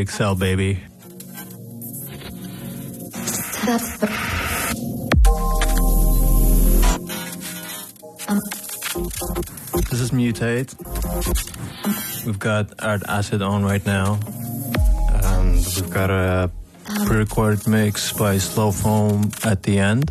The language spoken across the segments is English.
Excel, baby. That's the. This is Mutate. We've got Art Acid on right now. And we've got a pre recorded mix by Slow Foam at the end.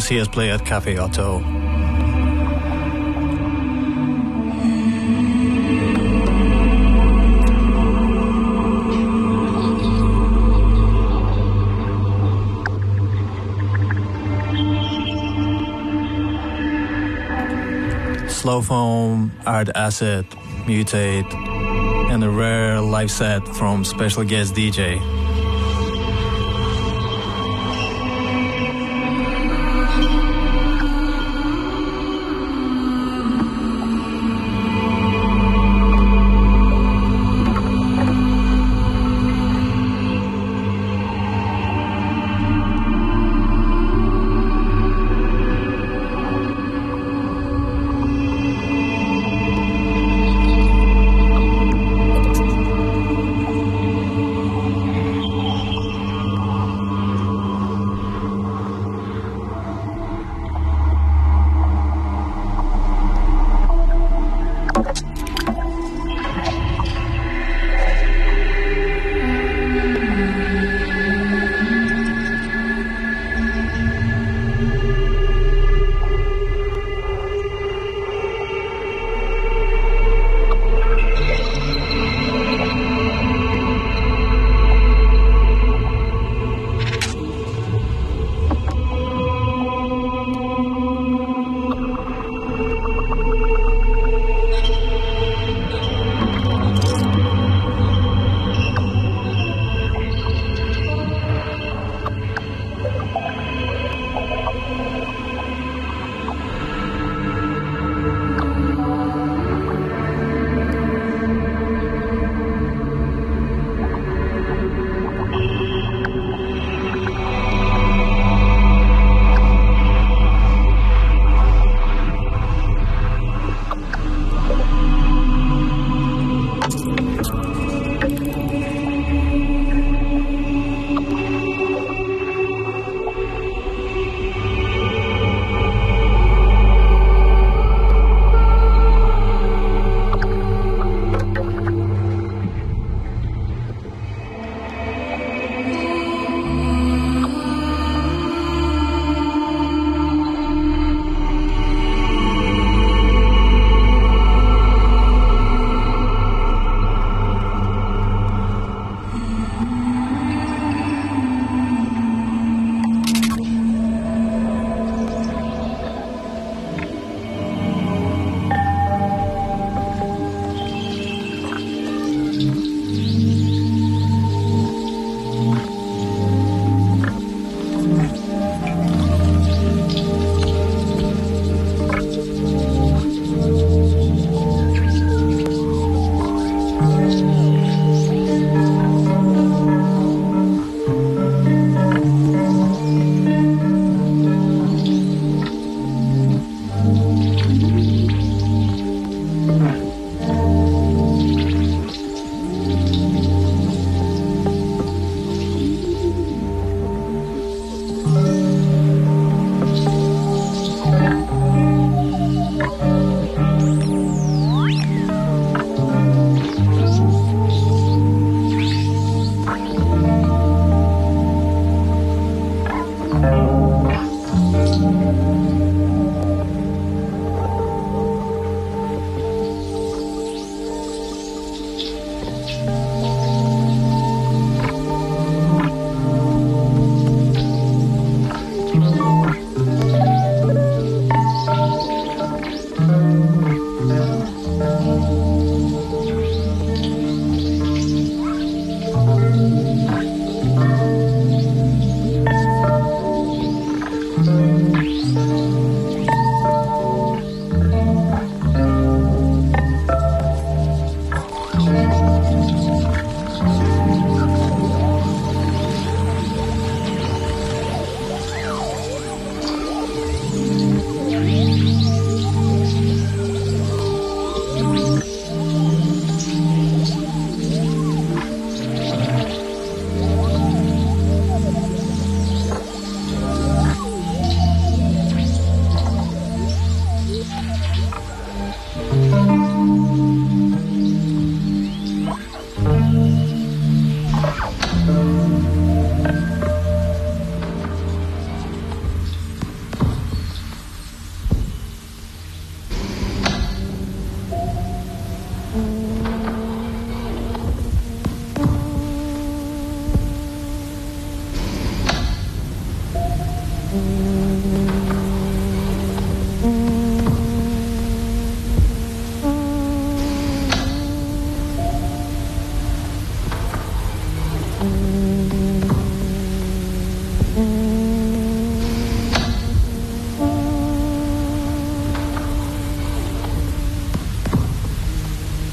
see us play at Cafe Oto. Slow Foam, Art Acid, Mutate, and a rare live set from special guest DJ.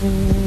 Mm-hmm.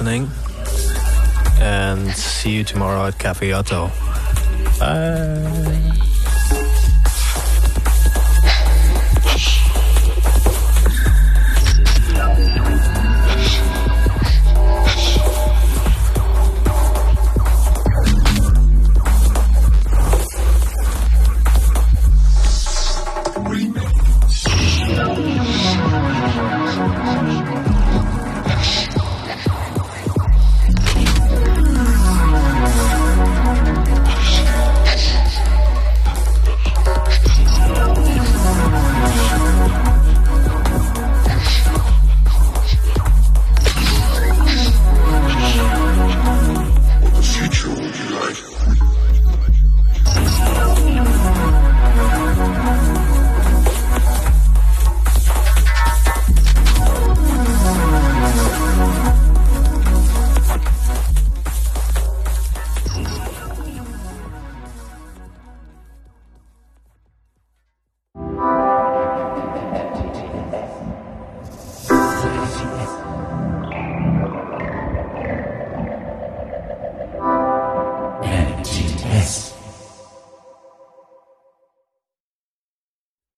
Listening. And see you tomorrow at Cafe Oto. Bye.